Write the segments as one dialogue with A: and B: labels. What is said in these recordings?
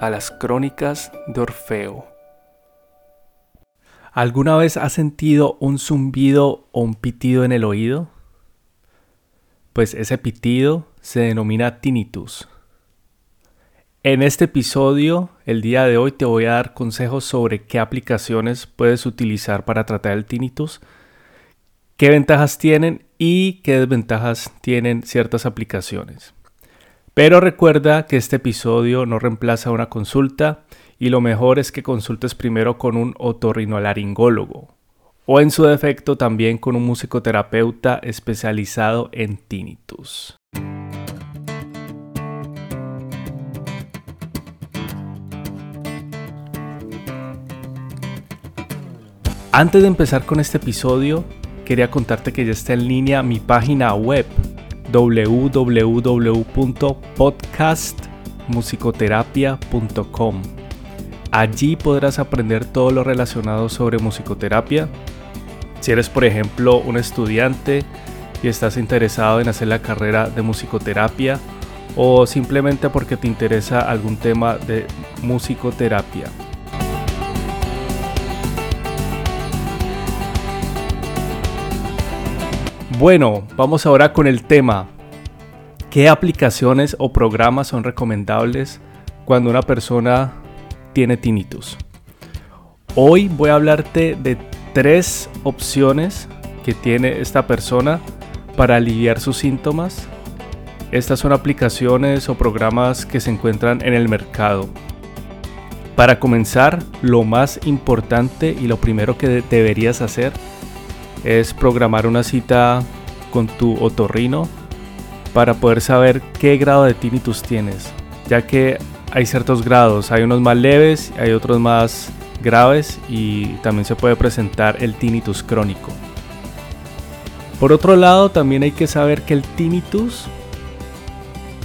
A: a las crónicas de Orfeo. ¿Alguna vez has sentido un zumbido o un pitido en el oído? Pues ese pitido se denomina tinnitus. En este episodio, el día de hoy, te voy a dar consejos sobre qué aplicaciones puedes utilizar para tratar el tinnitus, qué ventajas tienen y qué desventajas tienen ciertas aplicaciones. Pero recuerda que este episodio no reemplaza una consulta y lo mejor es que consultes primero con un otorrinolaringólogo o en su defecto también con un musicoterapeuta especializado en tinnitus. Antes de empezar con este episodio, quería contarte que ya está en línea mi página web www.podcastmusicoterapia.com. Allí podrás aprender todo lo relacionado sobre musicoterapia. Si eres, por ejemplo, un estudiante y estás interesado en hacer la carrera de musicoterapia o simplemente porque te interesa algún tema de musicoterapia. Bueno, vamos ahora con el tema. ¿Qué aplicaciones o programas son recomendables cuando una persona tiene tinnitus? Hoy voy a hablarte de tres opciones que tiene esta persona para aliviar sus síntomas. Estas son aplicaciones o programas que se encuentran en el mercado. Para comenzar, lo más importante y lo primero que deberías hacer es programar una cita con tu otorrino para poder saber qué grado de tinnitus tienes, ya que hay ciertos grados, hay unos más leves, hay otros más graves y también se puede presentar el tinnitus crónico. Por otro lado, también hay que saber que el tinnitus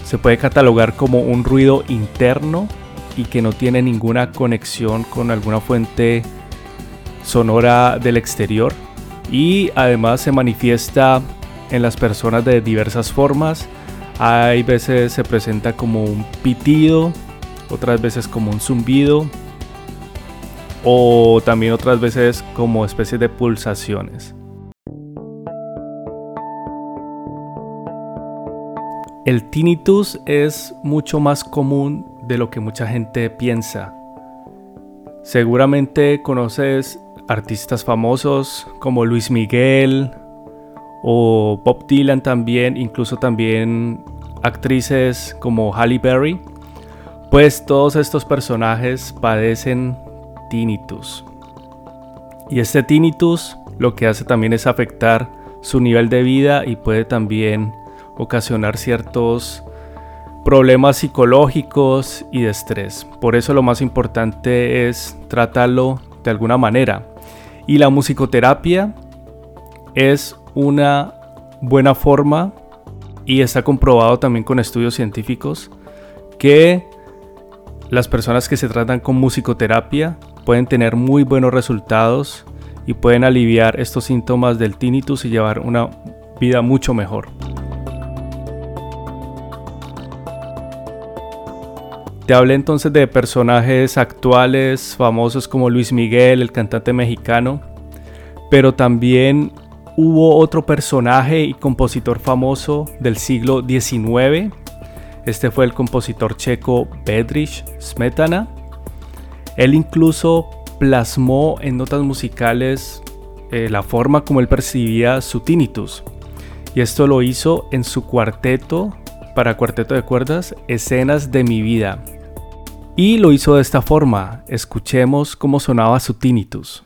A: se puede catalogar como un ruido interno y que no tiene ninguna conexión con alguna fuente sonora del exterior y además se manifiesta en las personas de diversas formas. Hay veces se presenta como un pitido, otras veces como un zumbido o también otras veces como especie de pulsaciones. El tinnitus es mucho más común de lo que mucha gente piensa. Seguramente conoces artistas famosos como Luis Miguel o Bob Dylan también, incluso también actrices como Halle Berry, pues todos estos personajes padecen tinnitus. Y este tinnitus lo que hace también es afectar su nivel de vida y puede también ocasionar ciertos problemas psicológicos y de estrés. Por eso lo más importante es tratarlo de alguna manera. Y la musicoterapia es una buena forma y está comprobado también con estudios científicos que las personas que se tratan con musicoterapia pueden tener muy buenos resultados y pueden aliviar estos síntomas del tinnitus y llevar una vida mucho mejor. Te hablé entonces de personajes actuales, famosos como Luis Miguel, el cantante mexicano, pero también hubo otro personaje y compositor famoso del siglo XIX. Este fue el compositor checo Bedrich Smetana. Él incluso plasmó en notas musicales eh, la forma como él percibía su tinnitus. Y esto lo hizo en su cuarteto, para cuarteto de cuerdas, Escenas de mi vida, y lo hizo de esta forma. Escuchemos cómo sonaba su tinnitus.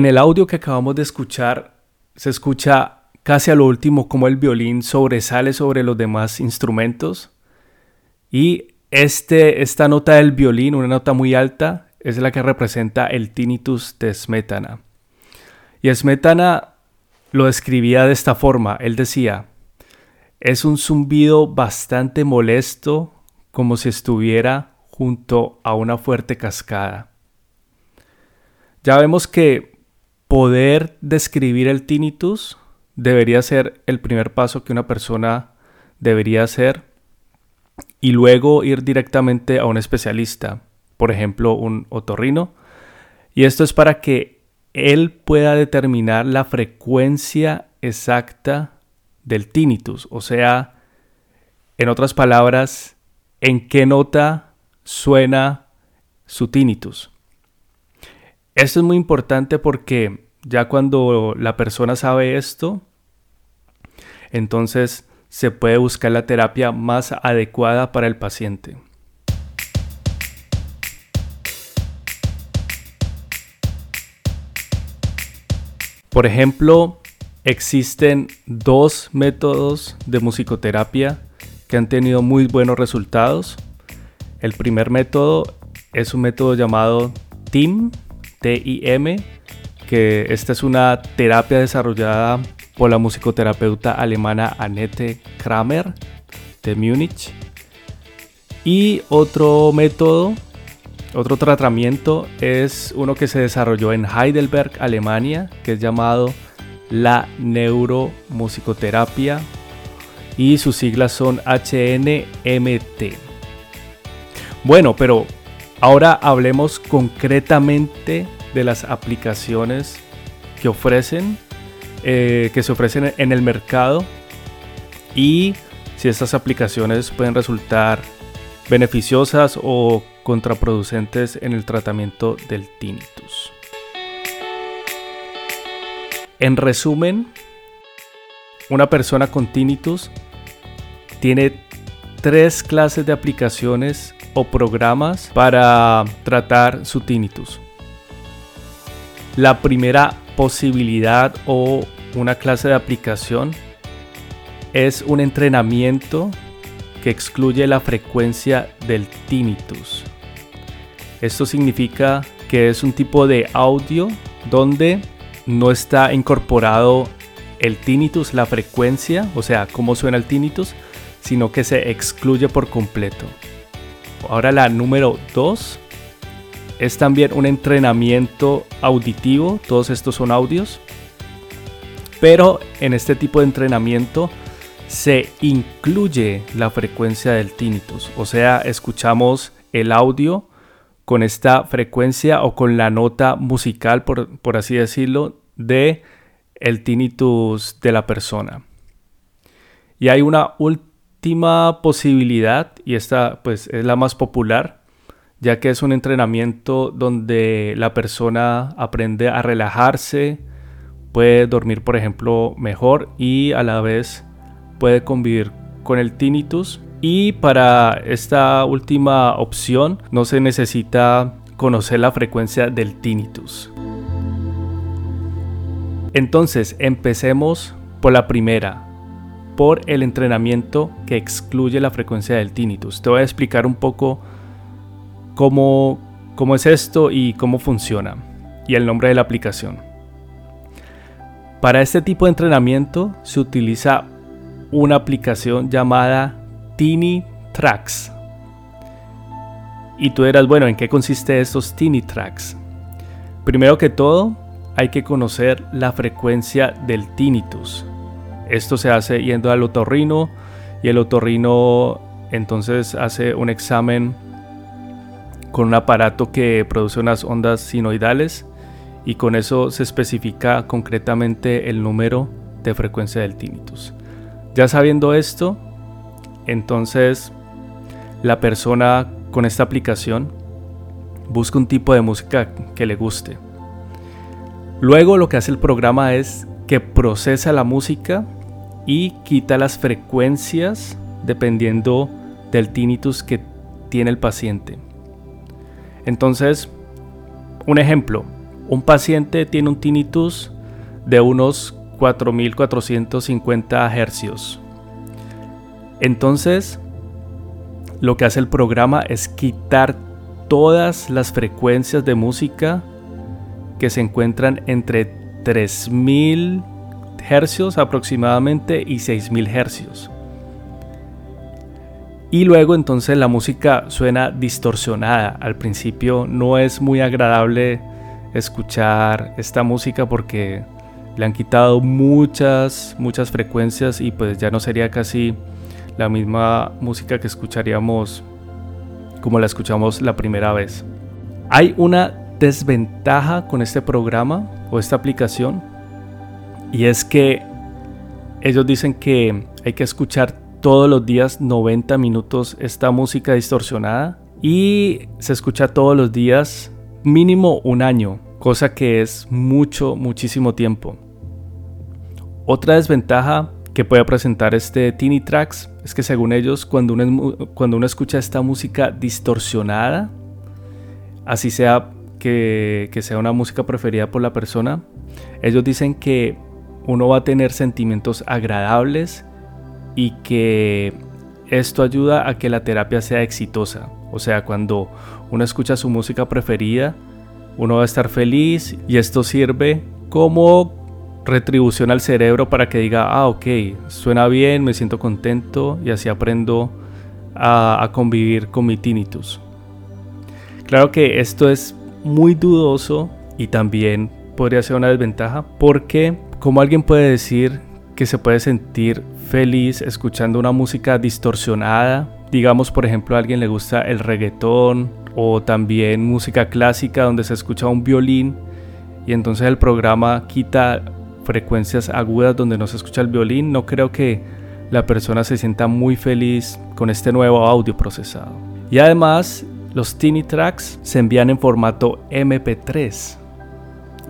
A: En el audio que acabamos de escuchar se escucha casi a lo último como el violín sobresale sobre los demás instrumentos y este, esta nota del violín, una nota muy alta, es la que representa el tinnitus de Smetana. Y Smetana lo describía de esta forma. Él decía, es un zumbido bastante molesto como si estuviera junto a una fuerte cascada. Ya vemos que poder describir el tinnitus debería ser el primer paso que una persona debería hacer y luego ir directamente a un especialista, por ejemplo un otorrino. Y esto es para que él pueda determinar la frecuencia exacta del tinnitus, o sea, en otras palabras, en qué nota suena su tinnitus. Esto es muy importante porque ya cuando la persona sabe esto, entonces se puede buscar la terapia más adecuada para el paciente. Por ejemplo, existen dos métodos de musicoterapia que han tenido muy buenos resultados. El primer método es un método llamado TIM, T-I-M, que esta es una terapia desarrollada por la musicoterapeuta alemana Annette Kramer de Múnich. Y otro método, otro tratamiento es uno que se desarrolló en Heidelberg, Alemania, que es llamado la neuromusicoterapia y sus siglas son HNMT. Bueno, pero ahora hablemos concretamente de las aplicaciones que ofrecen eh, que se ofrecen en el mercado y si estas aplicaciones pueden resultar beneficiosas o contraproducentes en el tratamiento del tinnitus. En resumen, una persona con tinnitus tiene tres clases de aplicaciones o programas para tratar su tinnitus. La primera posibilidad o una clase de aplicación es un entrenamiento que excluye la frecuencia del tinnitus. Esto significa que es un tipo de audio donde no está incorporado el tinnitus, la frecuencia, o sea, cómo suena el tinnitus, sino que se excluye por completo. Ahora la número 2 es también un entrenamiento auditivo, todos estos son audios, pero en este tipo de entrenamiento se incluye la frecuencia del tinnitus, o sea, escuchamos el audio con esta frecuencia o con la nota musical, por, así decirlo, de tinnitus de la persona. Y hay una última posibilidad, y esta pues es la más popular, ya que es un entrenamiento donde la persona aprende a relajarse, puede dormir por ejemplo mejor y a la vez puede convivir con el tinnitus. Y para esta última opción no se necesita conocer la frecuencia del tinnitus. Entonces empecemos por la primera, por el entrenamiento que excluye la frecuencia del tinnitus. Te voy a explicar un poco cómo, cómo es esto y cómo funciona y el nombre de la aplicación. Para este tipo de entrenamiento se utiliza una aplicación llamada Tiny Tracks. Y tú dirás, bueno, ¿en qué consiste estos Tiny Tracks? Primero que todo, hay que conocer la frecuencia del tinnitus. Esto se hace yendo al otorrino y el otorrino entonces hace un examen con un aparato que produce unas ondas sinoidales y con eso se especifica concretamente el número de frecuencia del tinnitus. Ya sabiendo esto, entonces la persona con esta aplicación busca un tipo de música que le guste. Luego lo que hace el programa es que procesa la música y quita las frecuencias dependiendo del tinnitus que tiene el paciente. Entonces, un ejemplo, un paciente tiene un tinnitus de unos 4450 hercios. Entonces, lo que hace el programa es quitar todas las frecuencias de música que se encuentran entre 3000 hercios aproximadamente y 6000 hercios. Y luego entonces la música suena distorsionada. Al principio no es muy agradable escuchar esta música porque le han quitado muchas, muchas frecuencias y pues ya no sería casi la misma música que escucharíamos como la escuchamos la primera vez. Hay una desventaja con este programa o esta aplicación y es que ellos dicen que hay que escuchar todos los días 90 minutos esta música distorsionada y se escucha todos los días mínimo un año, cosa que es mucho, muchísimo tiempo. Otra desventaja que puede presentar este Teeny Tracks es que según ellos cuando uno, cuando uno escucha esta música distorsionada, así sea que, que sea una música preferida por la persona, ellos dicen que uno va a tener sentimientos agradables y que esto ayuda a que la terapia sea exitosa. O sea, cuando uno escucha su música preferida, uno va a estar feliz y esto sirve como retribución al cerebro para que diga, ah, ok, suena bien, me siento contento y así aprendo a, convivir con mi tinnitus. Claro que esto es muy dudoso y también podría ser una desventaja porque como alguien puede decir que se puede sentir feliz escuchando una música distorsionada, digamos por ejemplo a alguien le gusta el reggaetón o también música clásica donde se escucha un violín y entonces el programa quita frecuencias agudas donde no se escucha el violín, no creo que la persona se sienta muy feliz con este nuevo audio procesado. Y además, los Tiny Tracks se envían en formato MP3.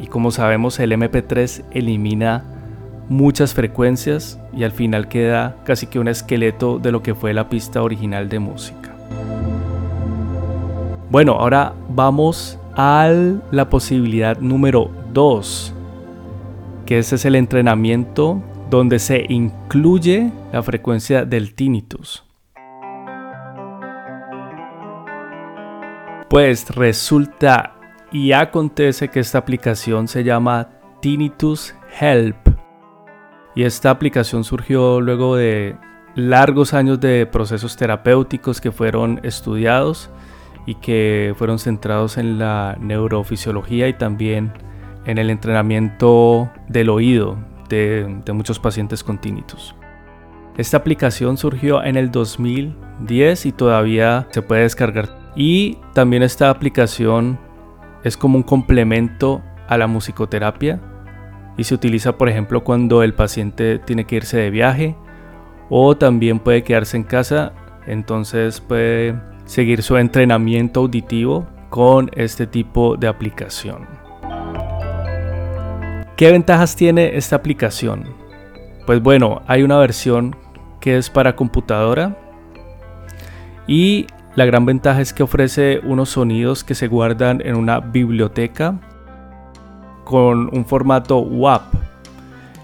A: Y como sabemos, el MP3 elimina muchas frecuencias y al final queda casi que un esqueleto de lo que fue la pista original de música. Bueno, ahora vamos a la posibilidad número 2, que ese es el entrenamiento donde se incluye la frecuencia del tinnitus. Pues resulta y acontece que esta aplicación se llama Tinnitus Help y esta aplicación surgió luego de largos años de procesos terapéuticos que fueron estudiados y que fueron centrados en la neurofisiología y también en el entrenamiento del oído de, muchos pacientes con tinnitus. Esta aplicación surgió en el 2010 y todavía se puede descargar. Y también esta aplicación es como un complemento a la musicoterapia y se utiliza por ejemplo cuando el paciente tiene que irse de viaje o también puede quedarse en casa, entonces puede seguir su entrenamiento auditivo con este tipo de aplicación. ¿Qué ventajas tiene esta aplicación? Pues bueno, hay una versión que es para computadora y la gran ventaja es que ofrece unos sonidos que se guardan en una biblioteca con un formato WAP.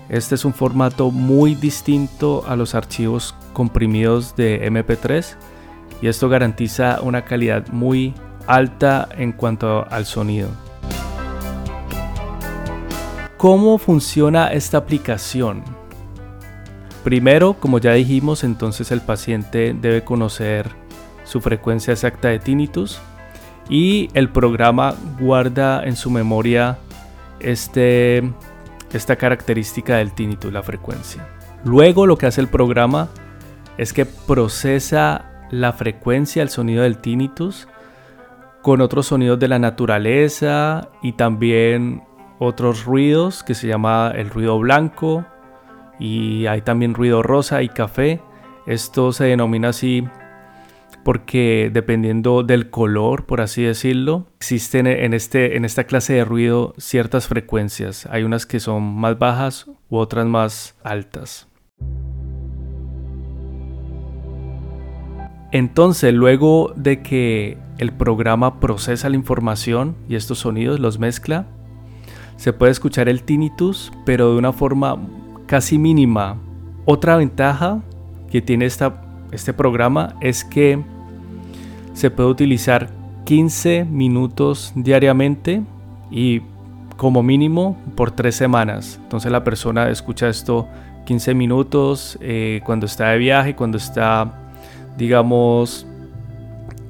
A: Este es un formato muy distinto a los archivos comprimidos de MP3 y esto garantiza una calidad muy alta en cuanto al sonido. ¿Cómo funciona esta aplicación? Primero, como ya dijimos, entonces el paciente debe conocer su frecuencia exacta de tinnitus y el programa guarda en su memoria este, esta característica del tinnitus, la frecuencia. Luego lo que hace el programa es que procesa la frecuencia, el sonido del tinnitus, con otros sonidos de la naturaleza y también otros ruidos que se llama el ruido blanco y hay también ruido rosa y café. Esto se denomina así porque dependiendo del color, por así decirlo, existen en, este, en esta clase de ruido ciertas frecuencias. Hay unas que son más bajas u otras más altas. Entonces, luego de que el programa procesa la información y estos sonidos los mezcla, se puede escuchar el tinnitus, pero de una forma casi mínima. Otra ventaja que tiene esta, este programa es que se puede utilizar 15 minutos diariamente y como mínimo por tres semanas. Entonces la persona escucha esto 15 minutos eh, cuando está de viaje, cuando está, digamos,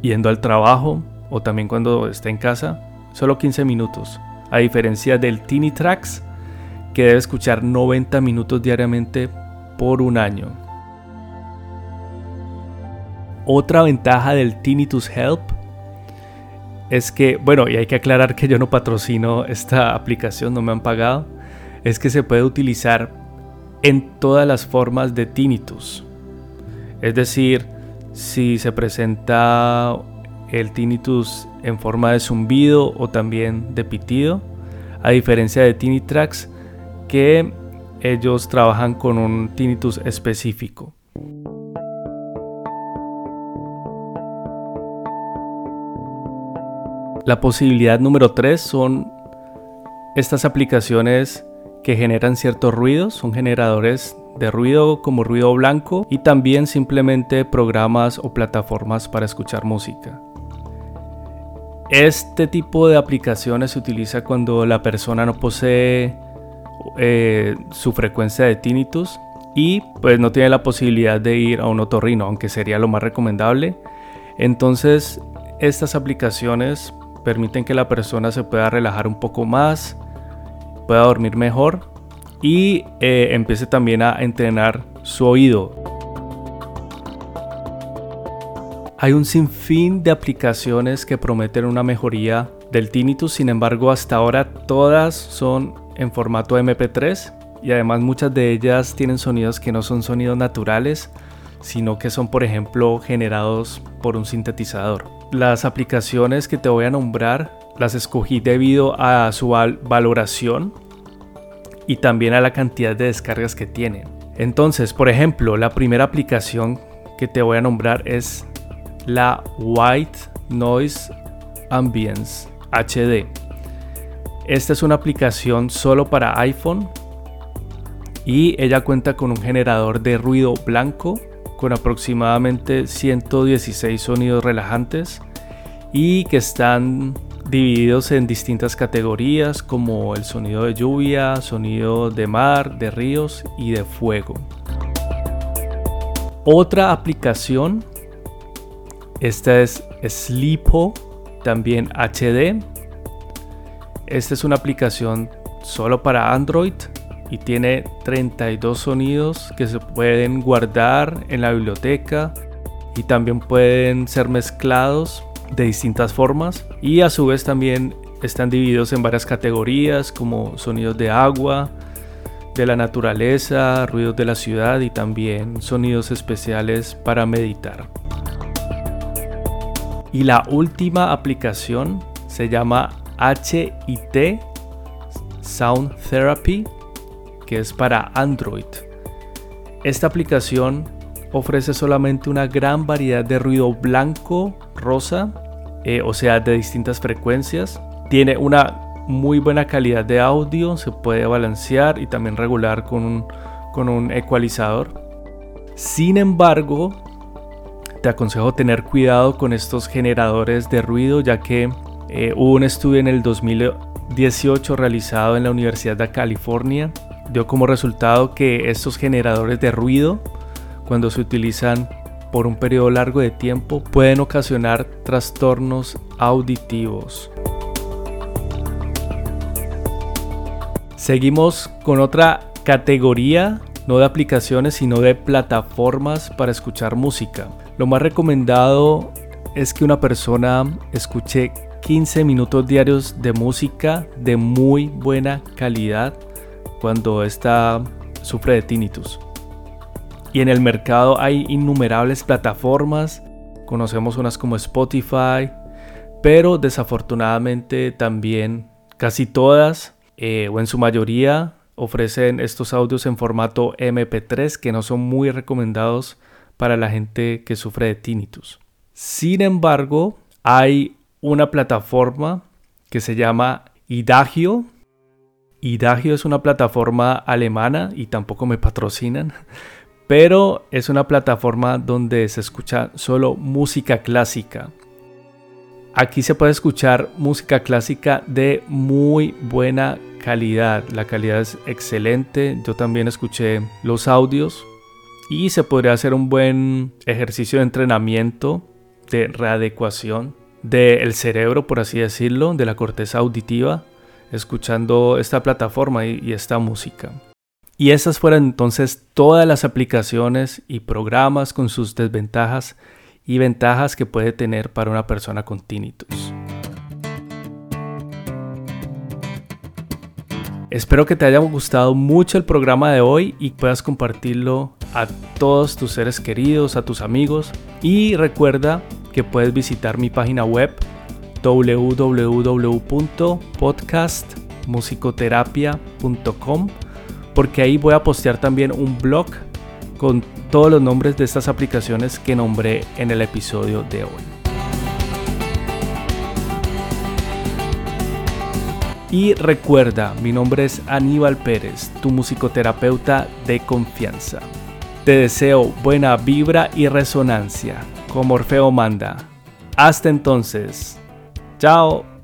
A: yendo al trabajo o también cuando está en casa. Solo 15 minutos. A diferencia del Tiny Tracks, que debe escuchar 90 minutos diariamente por un año. Otra ventaja del Tinnitus Help es que, bueno, y hay que aclarar que yo no patrocino esta aplicación, no me han pagado, es que se puede utilizar en todas las formas de tinnitus. Es decir, si se presenta el tinnitus en forma de zumbido o también de pitido, a diferencia de Tinitrax que ellos trabajan con un tinnitus específico. La posibilidad número 3 son estas aplicaciones que generan ciertos ruidos, son generadores de ruido como ruido blanco y también simplemente programas o plataformas para escuchar música. Este tipo de aplicaciones se utiliza cuando la persona no posee eh, su frecuencia de tinnitus y pues no tiene la posibilidad de ir a un otorrino, aunque sería lo más recomendable. Entonces estas aplicaciones permiten que la persona se pueda relajar un poco más, pueda dormir mejor y eh, empiece también a entrenar su oído. Hay un sinfín de aplicaciones que prometen una mejoría del tinnitus, sin embargo hasta ahora todas son en formato MP3 y además muchas de ellas tienen sonidos que no son sonidos naturales, sino que son por ejemplo generados por un sintetizador. Las aplicaciones que te voy a nombrar las escogí debido a su valoración y también a la cantidad de descargas que tienen. Entonces, por ejemplo, la primera aplicación que te voy a nombrar es la White Noise Ambience HD. Esta es una aplicación solo para iPhone y ella cuenta con un generador de ruido blanco con aproximadamente 116 sonidos relajantes y que están divididos en distintas categorías como el sonido de lluvia, sonido de mar, de ríos y de fuego. Otra aplicación, esta es Sleepo, también HD. Esta es una aplicación solo para Android y tiene 32 sonidos que se pueden guardar en la biblioteca y también pueden ser mezclados de distintas formas y a su vez también están divididos en varias categorías como sonidos de agua, de la naturaleza, ruidos de la ciudad y también sonidos especiales para meditar. Y la última aplicación se llama HIT Sound Therapy que es para Android. Esta aplicación ofrece solamente una gran variedad de ruido blanco, rosa, eh, o sea, de distintas frecuencias. Tiene una muy buena calidad de audio, se puede balancear y también regular con un, con un ecualizador. Sin embargo, te aconsejo tener cuidado con estos generadores de ruido, ya que eh, hubo un estudio en el 2018 realizado en la Universidad de California dio como resultado que estos generadores de ruido, cuando se utilizan por un periodo largo de tiempo, pueden ocasionar trastornos auditivos. Seguimos con otra categoría, no de aplicaciones, sino de plataformas para escuchar música. Lo más recomendado es que una persona escuche 15 minutos diarios de música de muy buena calidad cuando esta sufre de tinnitus. Y en el mercado hay innumerables plataformas, conocemos unas como Spotify, pero desafortunadamente también casi todas eh, o en su mayoría ofrecen estos audios en formato MP3 que no son muy recomendados para la gente que sufre de tinnitus. Sin embargo, hay una plataforma que se llama Idagio Idagio es una plataforma alemana y tampoco me patrocinan, pero es una plataforma donde se escucha solo música clásica. Aquí se puede escuchar música clásica de muy buena calidad. La calidad es excelente. Yo también escuché los audios y se podría hacer un buen ejercicio de entrenamiento, de readecuación del cerebro, por así decirlo, de la corteza auditiva, escuchando esta plataforma y, esta música. Y esas fueron entonces todas las aplicaciones y programas con sus desventajas y ventajas que puede tener para una persona con tinnitus. Espero que te haya gustado mucho el programa de hoy y puedas compartirlo a todos tus seres queridos, a tus amigos. Y recuerda que puedes visitar mi página web www.podcastmusicoterapia.com porque ahí voy a postear también un blog con todos los nombres de estas aplicaciones que nombré en el episodio de hoy. Y recuerda, mi nombre es Aníbal Pérez, tu musicoterapeuta de confianza. Te deseo buena vibra y resonancia, como Orfeo manda. Hasta entonces. Ciao.